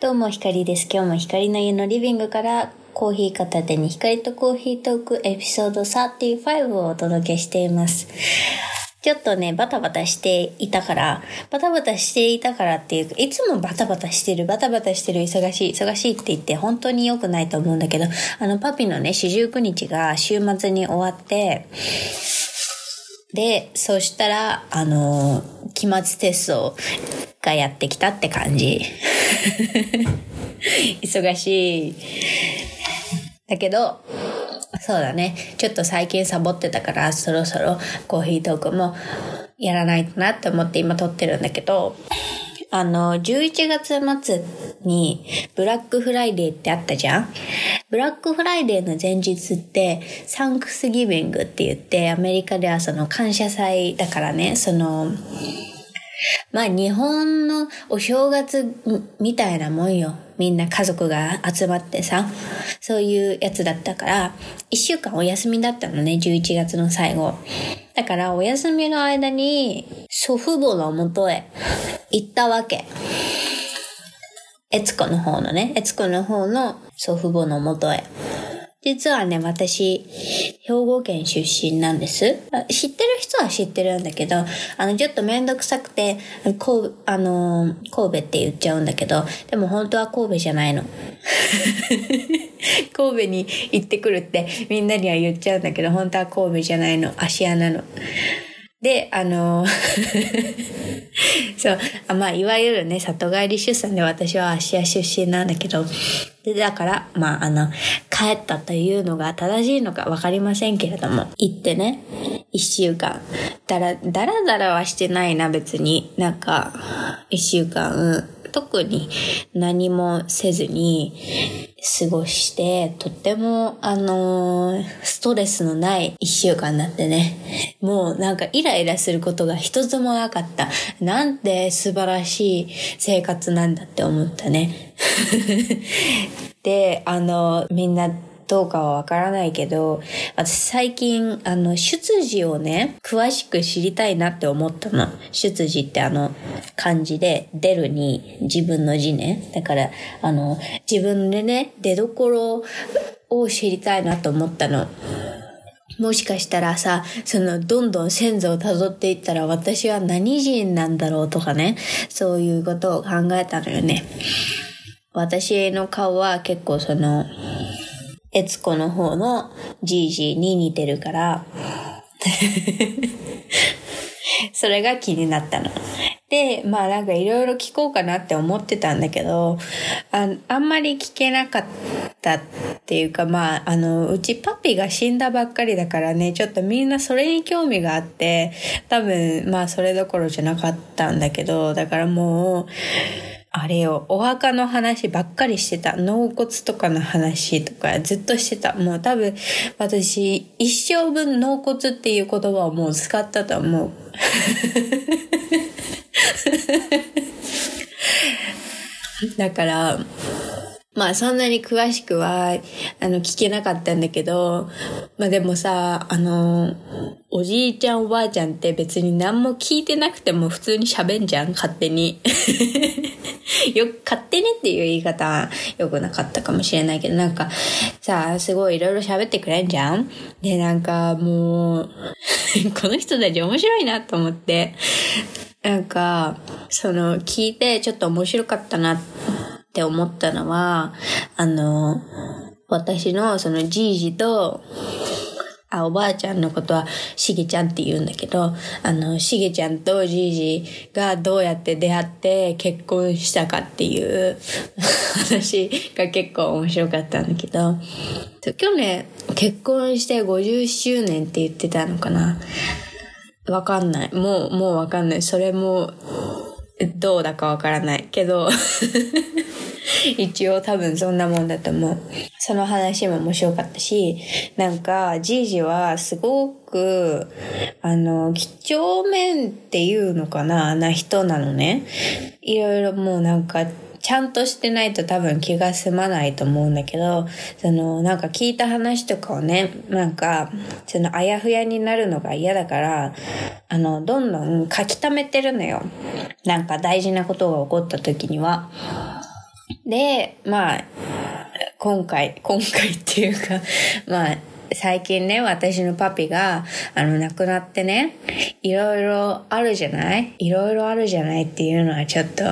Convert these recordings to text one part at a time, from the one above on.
どうも、ひかりです。今日もひかりの家のリビングからコーヒー片手に光とコーヒートークエピソード35をお届けしています。ちょっとね、バタバタしていたから、バタバタしていたからっていうか、いつもバタバタしてる、バタバタしてる、忙しい、忙しいって言って本当に良くないと思うんだけど、あの、パピのね、四十九日が週末に終わって、で、そしたら、あの、期末テストがやってきたって感じ。忙しい。だけど、そうだね。ちょっと最近サボってたから、そろそろコーヒートークもやらないとなって思って今撮ってるんだけど、あの、11月末にブラックフライデーってあったじゃん？ブラックフライデーの前日って Thanksgiving って言ってアメリカではその感謝祭だからね、その、まあ日本のお正月みたいなもんよ。みんな家族が集まってさ、そういうやつだったから、一週間お休みだったのね、11月の最後。だからお休みの間に祖父母の元へ行ったわけ。悦子の方のね、悦子の方の祖父母の元へ。実はね、私、兵庫県出身なんです。知ってる人は知ってるんだけど、あの、ちょっとめんどくさくて、こう、あの、神戸って言っちゃうんだけど、でも本当は神戸じゃないの。神戸に行ってくるってみんなには言っちゃうんだけど、本当は神戸じゃないの。芦屋なの。で、あの、そう、あまあ、いわゆるね、里帰り出産で私は芦屋出身なんだけど、で、だから、まあ、あの、帰ったというのが正しいのかわかりませんけれども、行ってね、一週間、だら、だらだらはしてないな、別に。なんか、一週間、特に何もせずに過ごして、とっても、あのーストレスのない一週間だってね。もうなんかイライラすることが一つもなかった。なんて素晴らしい生活なんだって思ったね。で、あの、みんな、どうかはわからないけど、私最近、あの、出自をね、詳しく知りたいなって思ったの。出自ってあの、漢字で、出るに自分の字ね。だから、あの、自分でね、出所を知りたいなと思ったの。もしかしたらさ、その、どんどん先祖を辿っていったら私は何人なんだろうとかね、そういうことを考えたのよね。私の顔は結構その、悦子の方のじいじに似てるから、それが気になったの。で、まあなんかいろいろ聞こうかなって思ってたんだけど、ああんまり聞けなかったっていうか、まああの、うちパピが死んだばっかりだからね、ちょっとみんなそれに興味があって、多分まあそれどころじゃなかったんだけど、だからもう、あれよ、お墓の話ばっかりしてた。納骨とかの話とかずっとしてた。もう多分私一生分納骨っていう言葉をもう使ったと思う。だから、まあそんなに詳しくは、あの、聞けなかったんだけど、まあでもさ、あの、おじいちゃんおばあちゃんって別に何も聞いてなくても普通に喋んじゃん、勝手に。よく、勝手にっていう言い方は良くなかったかもしれないけど、なんか、さ、すごいいろいろ喋ってくれんじゃん？で、なんかもう、この人たち面白いなと思って、なんか、その、聞いてちょっと面白かったなって思ったのは、あの、私のそのじいじと、あ、おばあちゃんのことはしげちゃんって言うんだけど、あの、しげちゃんとじいじがどうやって出会って結婚したかっていう話が結構面白かったんだけど、去年結婚して50周年って言ってたのかな。わかんない。もう、もうわかんない。それも、どうだかわからないけど、一応多分そんなもんだと思う。その話も面白かったし、なんか、じいじはすごく、あの、几帳面っていうのかなな人なのね。いろいろもうなんか、ちゃんとしてないと多分気が済まないと思うんだけど、その、なんか聞いた話とかをね、なんか、そのあやふやになるのが嫌だから、あの、どんどん書き溜めてるのよ。なんか大事なことが起こった時には。で、まあ、今回、今回っていうか、まあ、最近ね、私のパピが、あの、亡くなってね、いろいろあるじゃない？いろいろあるじゃないっていうのはちょっと、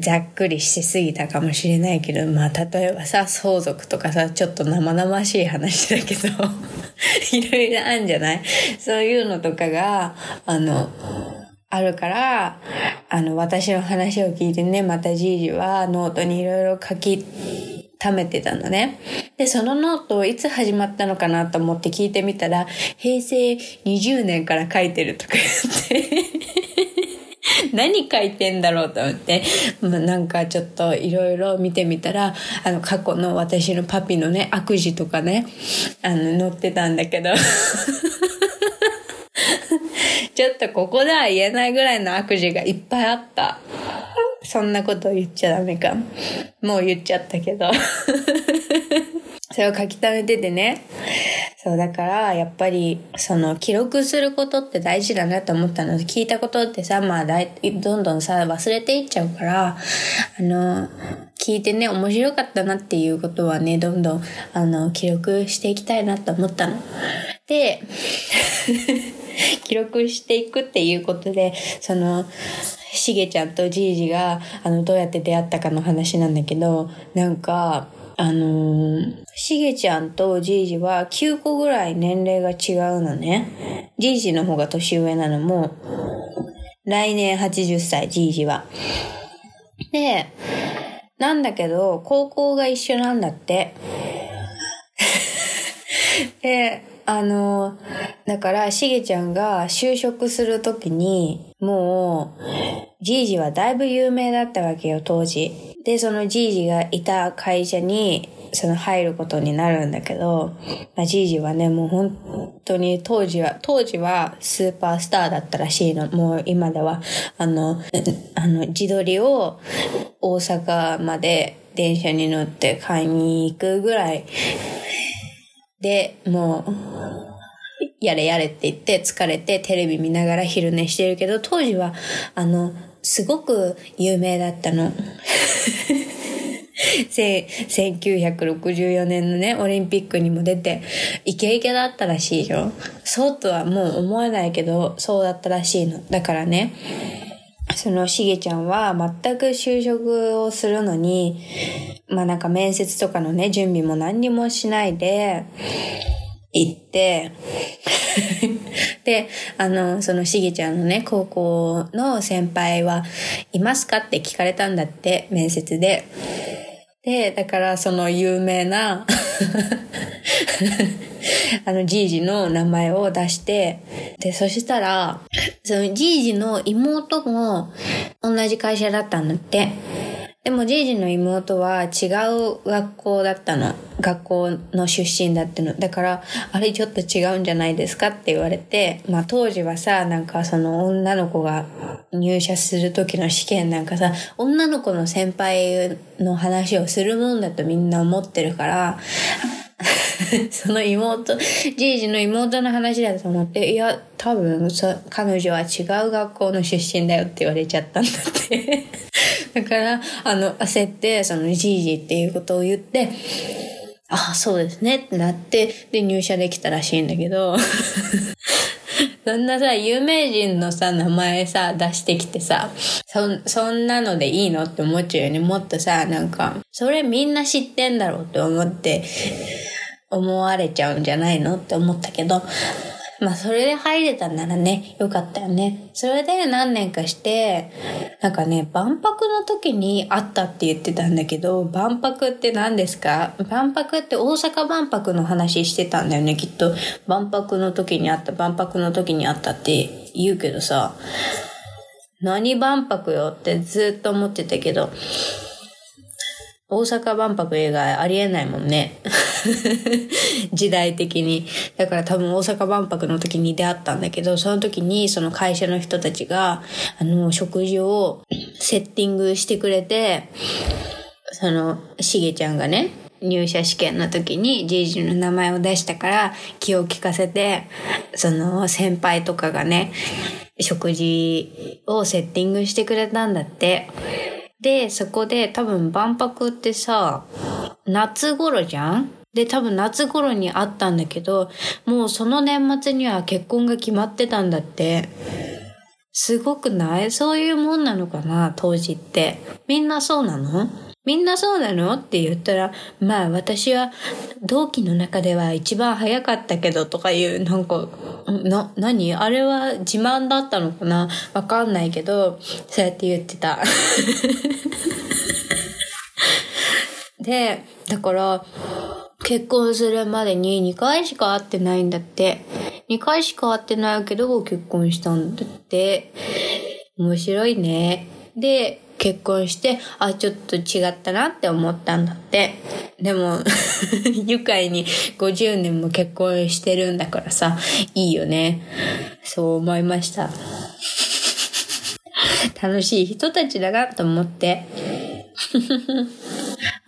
ざっくりしすぎたかもしれないけど、まあ、例えばさ、相続とかさ、ちょっと生々しい話だけど、いろいろあるんじゃない？そういうのとかが、あの、あるから、あの、私の話を聞いてね、またじいじはノートにいろいろ書き、貯めてたのね。で、そのノートをいつ始まったのかなと思って聞いてみたら、平成20年から書いてるとか言って 何書いてんだろうと思って、まあ、なんかちょっといろいろ見てみたら、あの過去の私のパピのね、悪事とかね、あの載ってたんだけど ちょっとここでは言えないぐらいの悪事がいっぱいあった。そんなこと言っちゃダメか。もう言っちゃったけど。それを書き溜めててね。そう、だから、やっぱり、その、記録することって大事だなと思ったの。聞いたことってさ、まあ、だい、どんどんさ、忘れていっちゃうから、あの、聞いてね、面白かったなっていうことはね、どんどん、あの、記録していきたいなと思ったの。で、記録していくっていうことで、その、しげちゃんとじいじが、あの、どうやって出会ったかの話なんだけど、なんか、あのー、しげちゃんとじいじは9個ぐらい年齢が違うのね。じいじの方が年上なのも、来年80歳、じいじは。で、なんだけど、高校が一緒なんだって。で、あの、だから、しげちゃんが就職するときに、もう、じいじはだいぶ有名だったわけよ、当時。で、そのじいじがいた会社に、その入ることになるんだけど、まあ、じいじはね、もう本当に当時は、当時はスーパースターだったらしいの。もう今では、あの、あの、自撮りを大阪まで電車に乗って買いに行くぐらいで、もう、やれやれって言って疲れてテレビ見ながら昼寝してるけど、当時は、あの、すごく有名だったの。1964年のね、オリンピックにも出て、イケイケだったらしいよ。そうとはもう思えないけど、そうだったらしいの。だからね、そのしげちゃんは全く就職をするのに、まあなんか面接とかのね、準備も何にもしないで、行って、で、あの、そのしげちゃんのね、高校の先輩はいますかって聞かれたんだって、面接で。で、だからその有名な あの、じいじの名前を出して、で、そしたら、そのじいじの妹も同じ会社だったんだって。でも、じいじの妹は違う学校だったの。学校の出身だっての。だから、あれちょっと違うんじゃないですかって言われて、まあ当時はさ、なんかその女の子が入社する時の試験なんかさ、女の子の先輩の話をするもんだとみんな思ってるから、その妹、じいじの妹の話だと思って、いや、多分、彼女は違う学校の出身だよって言われちゃったんだってだから、あの、焦って、そのじいじっていうことを言って、ああ、そうですねってなって、で、入社できたらしいんだけど そんなさ、有名人のさ、名前さ、出してきてさ、そ、そんなのでいいのって思っちゃうよね。もっとさ、なんか、それみんな知ってんだろうって思って、思われちゃうんじゃないのって思ったけど、まあそれで入れたんならね、よかったよね。それで何年かして、なんかね、万博の時に会ったって言ってたんだけど、万博って何ですか？万博って大阪万博の話してたんだよね、きっと。万博の時に会った、万博の時に会ったって言うけどさ、何万博よってずっと思ってたけど、大阪万博以外ありえないもんね。時代的に。だから多分大阪万博の時に出会ったんだけど、その時にその会社の人たちが、あの、食事をセッティングしてくれて、その、しげちゃんがね、入社試験の時にじいじの名前を出したから気を利かせて、その先輩とかがね、食事をセッティングしてくれたんだって。で、そこで多分万博ってさ、夏頃じゃん？で、多分夏頃にあったんだけど、もうその年末には結婚が決まってたんだって。すごくない？そういうもんなのかな？当時って。みんなそうなの？みんなそうなの？って言ったら、まあ私は同期の中では一番早かったけどとかいう、なんか、な、何？あれは自慢だったのかな？わかんないけど、そうやって言ってた。で、だから、結婚するまでに2回しか会ってないんだって。2回しか会ってないけど結婚したんだって。面白いね。で、結婚して、あ、ちょっと違ったなって思ったんだって。でも 愉快に50年も結婚してるんだからさ、いいよね。そう思いました。楽しい人たちだなと思って。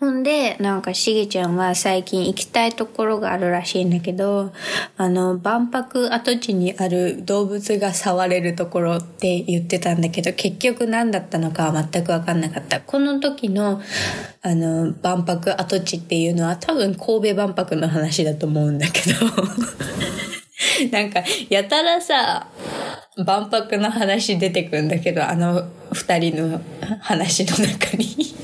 ほんで、なんかしげちゃんは最近行きたいところがあるらしいんだけど、あの、万博跡地にある動物が触れるところって言ってたんだけど、結局何だったのかは全くわかんなかった。この時の、あの、万博跡地っていうのは多分神戸万博の話だと思うんだけど、なんか、やたらさ、万博の話出てくんだけど、あの二人の話の中に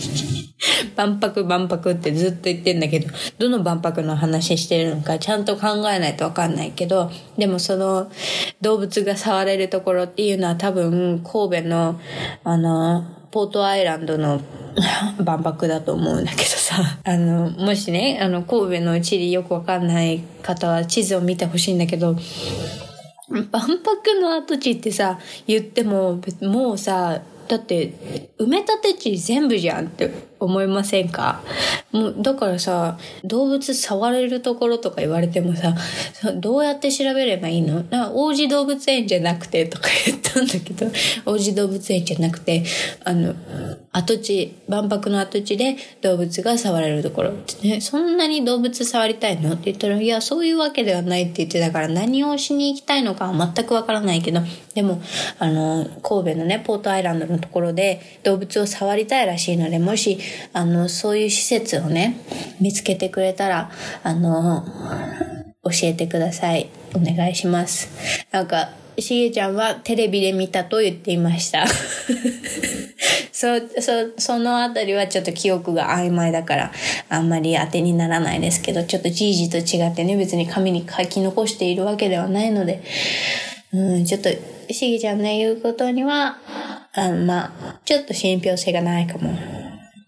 万博万博ってずっと言ってんだけど、どの万博の話してるのかちゃんと考えないとわかんないけど、でもその動物が触れるところっていうのは多分神戸の、あの、ポートアイランドの 万博だと思うんだけどさ、あの、もしね、あの、神戸の地理よくわかんない方は地図を見てほしいんだけど、万博の跡地ってさ、言っても、もうさ、だって、埋め立て地全部じゃんって思いませんか？もう、だからさ、動物触れるところとか言われてもさ、どうやって調べればいいの？な王子動物園じゃなくてとか言ったんだけど、王子動物園じゃなくて、あの、跡地、万博の跡地で動物が触れるところって。ね、そんなに動物触りたいの？って言ったら、いや、そういうわけではないって言ってたから何をしに行きたいのかは全くわからないけど、でも、あの、神戸のね、ポートアイランドのところで動物を触りたいらしいので、もし、あの、そういう施設をね、見つけてくれたら、あの、教えてください。お願いします。なんか、しげちゃんはテレビで見たと言っていました。そ、そ、そのあたりはちょっと記憶が曖昧だから、あんまり当てにならないですけど、ちょっとじいじと違ってね、別に紙に書き残しているわけではないので、うん、ちょっと、しげちゃんの言うことには、あまあ、ちょっと信憑性がないかも。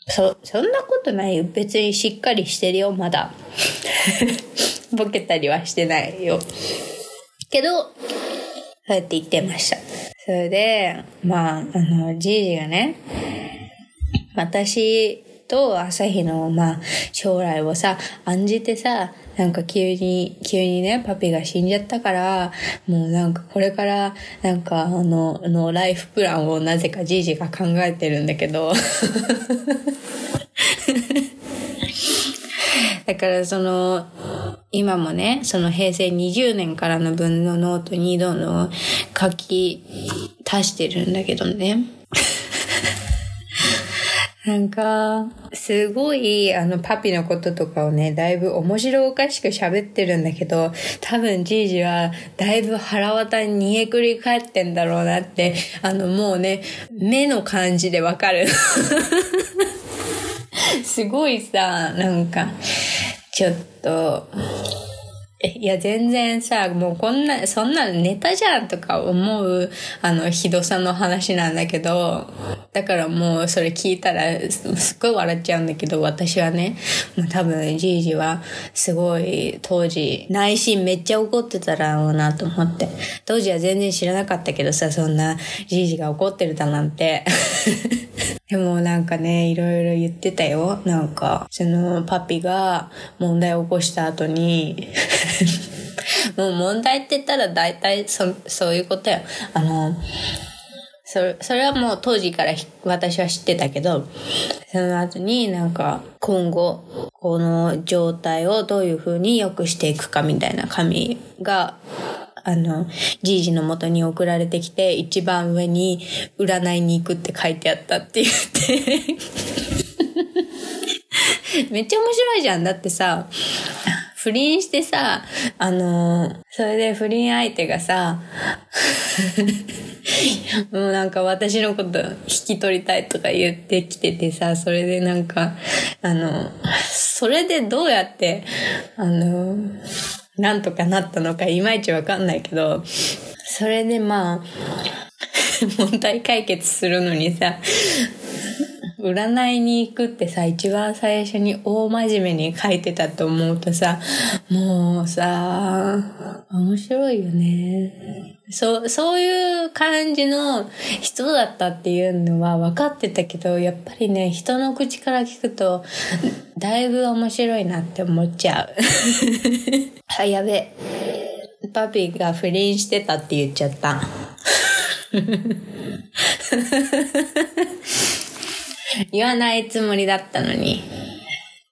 そ、そんなことないよ。別にしっかりしてるよ、まだ。ボケたりはしてないよ。けど、そうやって言ってました。それで、まあ、あの、じいじがね、私と朝日の、まあ、将来をさ、案じてさ、なんか急に、急にね、パピが死んじゃったから、もうなんかこれから、なんかあの、の、ライフプランをなぜかじいじが考えてるんだけど、だからその、今もね、その平成20年からの分のノートにどんどん書き足してるんだけどね。なんか、すごい、あの、パピのこととかをね、だいぶ面白おかしく喋ってるんだけど、多分じいじは、だいぶ腹渡に逃げくり返ってんだろうなって、あの、もうね、目の感じでわかる。すごいさ、なんか、ちょっと、いや、全然さ、もうこんな、そんなネタじゃんとか思う、あの、ひどさの話なんだけど、だからもうそれ聞いたら、すっごい笑っちゃうんだけど、私はね、もう多分、じいじは、すごい、当時、内心めっちゃ怒ってたらろうなと思って。当時は全然知らなかったけどさ、そんな、じいじが怒ってるだなんて。でもなんかね、いろいろ言ってたよ。なんか、そのパピが問題を起こした後に もう問題って言ったら大体そそういうことよ。あの、それ、それはもう当時から私は知ってたけど、その後になんか今後この状態をどういう風に良くしていくかみたいな紙があの、じいじの元に送られてきて、一番上に占いに行くって書いてあったって言って めっちゃ面白いじゃん。だってさ、不倫してさ、あのそれで不倫相手がさ、もうなんか私のこと引き取りたいとか言ってきててさ、それでなんか、あの、それでどうやって、あの、なんとかなったのかいまいちわかんないけど、それでまあ、問題解決するのにさ、占いに行くってさ、一番最初に大真面目に書いてたと思うとさ、もうさ、面白いよね。そう、そういう感じの人だったっていうのは分かってたけど、やっぱりね、人の口から聞くと、だいぶ面白いなって思っちゃう。あ、やべ。パピーが不倫してたって言っちゃった。言わないつもりだったのに。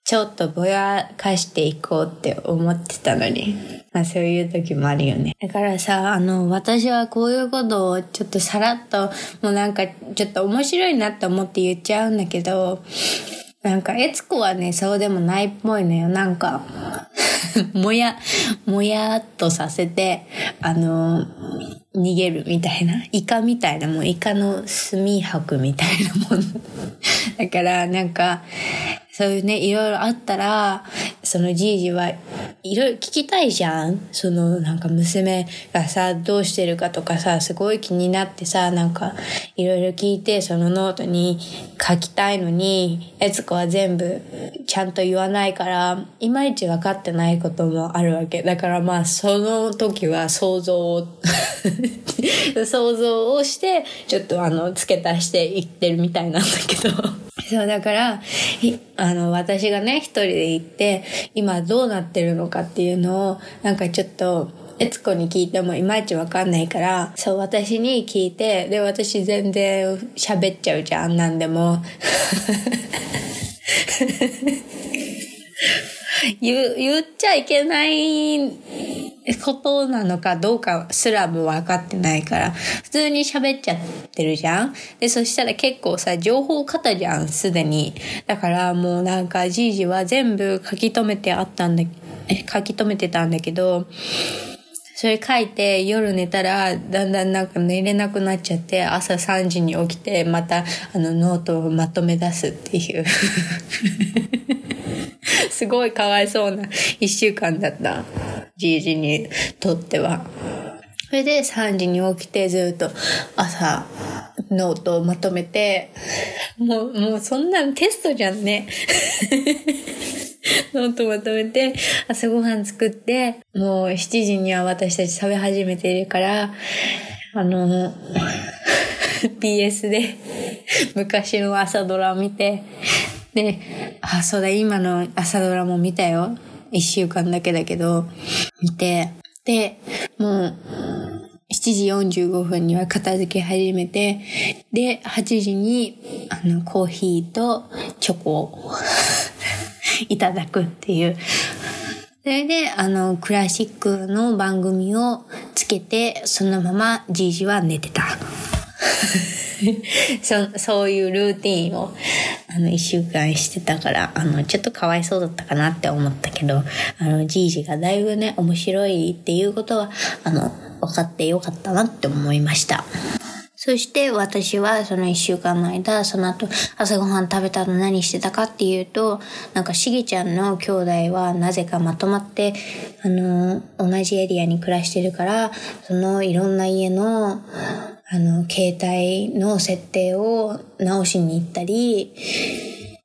ちょっとぼやかしていこうって思ってたのに。まあそういう時もあるよね。だからさ、あの、私はこういうことをちょっとさらっと、もうなんかちょっと面白いなって思って言っちゃうんだけど、なんか、悦子はね、そうでもないっぽいのよ。なんか、もや、もやっとさせて、あの、逃げるみたいな。イカみたいな、もうイカの墨吐くみたいなもん。だから、なんか、そういうね、いろいろあったら、そのじいじはいろいろ聞きたいじゃんそのなんか娘がさ、どうしてるかとかさ、すごい気になってさ、なんかいろいろ聞いてそのノートに書きたいのに、えつこは全部ちゃんと言わないから、いまいち分かってないこともあるわけ。だからまあその時は想像を 想像をして、ちょっとあの、付け足していってるみたいなんだけどそう、だから、あの、私がね、一人で行って、今どうなってるのかっていうのを、なんかちょっと、エツコに聞いてもいまいちわかんないから、そう、私に聞いて、で、私全然喋っちゃうじゃん、なんでも。言、言っちゃいけないことなのかどうかすらも分かってないから、普通に喋っちゃってるじゃん？で、そしたら結構さ、情報型じゃん、すでに。だからもうなんか、じいじは全部書き留めてあったんだ、書き留めてたんだけど、それ書いて夜寝たらだんだんなんか寝れなくなっちゃって朝3時に起きてまたあのノートをまとめ出すっていう すごいかわいそうな一週間だった。じいじにとっては。それで3時に起きてずっと朝ノートをまとめて、もう、もうそんなんテストじゃんね。ノートまとめて、朝ごはん作って、もう7時には私たち食べ始めているから、あの、BS で昔の朝ドラを見て、で、あ、そうだ、今の朝ドラも見たよ。一週間だけだけど、見て、で、もう、7時45分には片付け始めて、で、8時に、あの、コーヒーとチョコをいただくっていう。それで、あの、クラシックの番組をつけて、そのままじいじは寝てた。そそういうルーティンをあの一週間してたからあのちょっとかわいそうだったかなって思ったけどあのじいじがだいぶね面白いっていうことはあの分かってよかったなって思いました。そして私はその一週間の間、その後朝ごはん食べたの何してたかっていうと、なんかしげちゃんの兄弟はなぜかまとまって、あの、同じエリアに暮らしてるから、そのいろんな家の、あの、携帯の設定を直しに行ったり、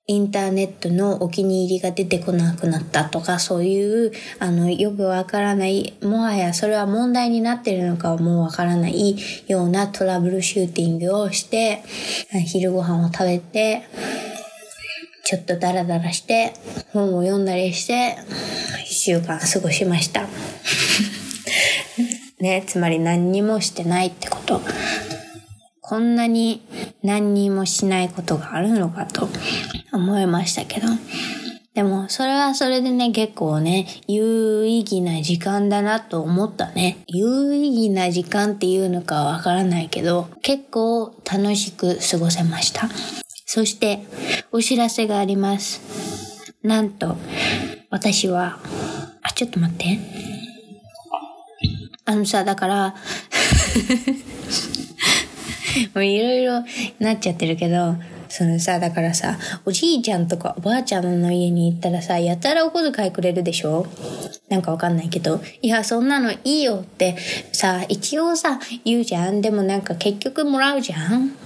インターネットのお気に入りが出てこなくなったとか、そういう、あの、よくわからない、もはやそれは問題になってるのかはもうわからないようなトラブルシューティングをして、昼ご飯を食べて、ちょっとダラダラして、本を読んだりして、一週間過ごしました。ね、つまり何にもしてないってこと。こんなに何にもしないことがあるのかと思いましたけど。でも、それはそれでね、結構ね、有意義な時間だなと思ったね。有意義な時間っていうのかわからないけど、結構楽しく過ごせました。そして、お知らせがあります。なんと、私は、あ、ちょっと待って。あのさ、だから もういろいろなっちゃってるけど、そのさ、だからさ、おじいちゃんとかおばあちゃんの家に行ったらさ、やたらお小遣いくれるでしょ？なんかわかんないけど。いや、そんなのいいよってさ、一応さ、言うじゃん。でもなんか結局もらうじゃん？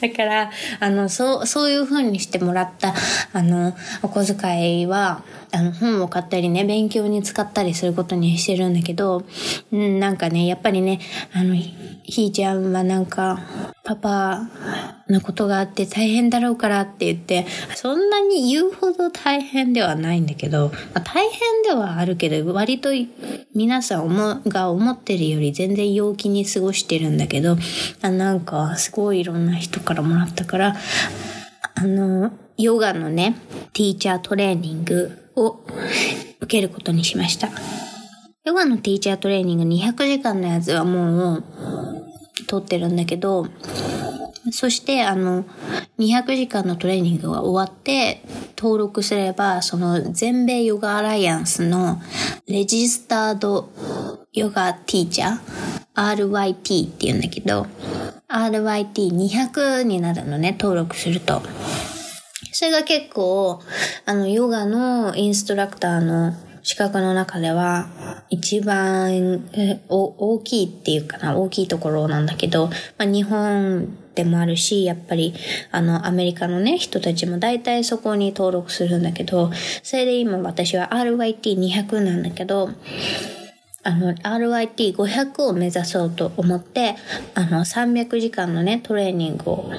だから、あの、そう、そういう風にしてもらった、あの、お小遣いは、あの、本を買ったりね、勉強に使ったりすることにしてるんだけど、うん、なんかね、やっぱりね、あの、ひーちゃんはなんか、パパのことがあって大変だろうからって言って、そんなに言うほど大変ではないんだけど、まあ、大変ではあるけど、割と皆さん思が思ってるより全然陽気に過ごしてるんだけど、あなんかすごいいろんな人からもらったから、あの、ヨガのね、ティーチャートレーニングを受けることにしました。ヨガのティーチャートレーニング200時間のやつはもう取ってるんだけど、そしてあの、200時間のトレーニングが終わって登録すれば、その全米ヨガアライアンスのレジスタードヨガティーチャー RYT って言うんだけど、RYT200 になるのね、登録すると。それが結構、あの、ヨガのインストラクターの資格の中では、一番大きいっていうかな、大きいところなんだけど、まあ、日本でもあるし、やっぱり、あの、アメリカのね、人たちも大体そこに登録するんだけど、それで今私は RYT200 なんだけど、あの、RYT500 を目指そうと思って、あの、300時間のね、トレーニングを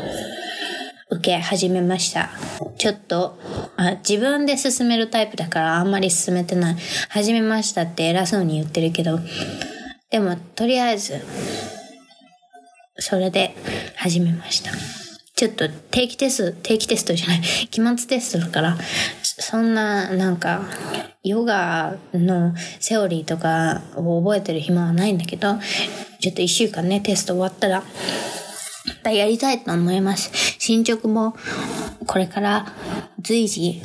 受け始めました。ちょっとあ、自分で進めるタイプだからあんまり進めてない。始めましたって偉そうに言ってるけど、でもとりあえず、それで始めました。ちょっと定期テスト、定期テストじゃない、期末テストだから、そんな、なんか、ヨガのセオリーとかを覚えてる暇はないんだけど、ちょっと一週間ね、テスト終わったら、やりたいと思います。進捗もこれから随時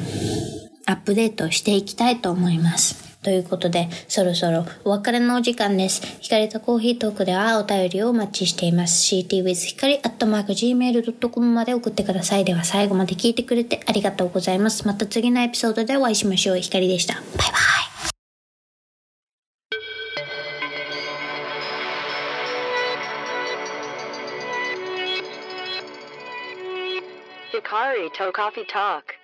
アップデートしていきたいと思います。ということで、そろそろお別れのお時間です。光とコーヒートークではお便りをお待ちしています。ctwith 光 gmail.com まで送ってください。では最後まで聞いてくれてありがとうございます。また次のエピソードでお会いしましょう。光でした。バイバイ。Sorry, Toe Coffee Talk.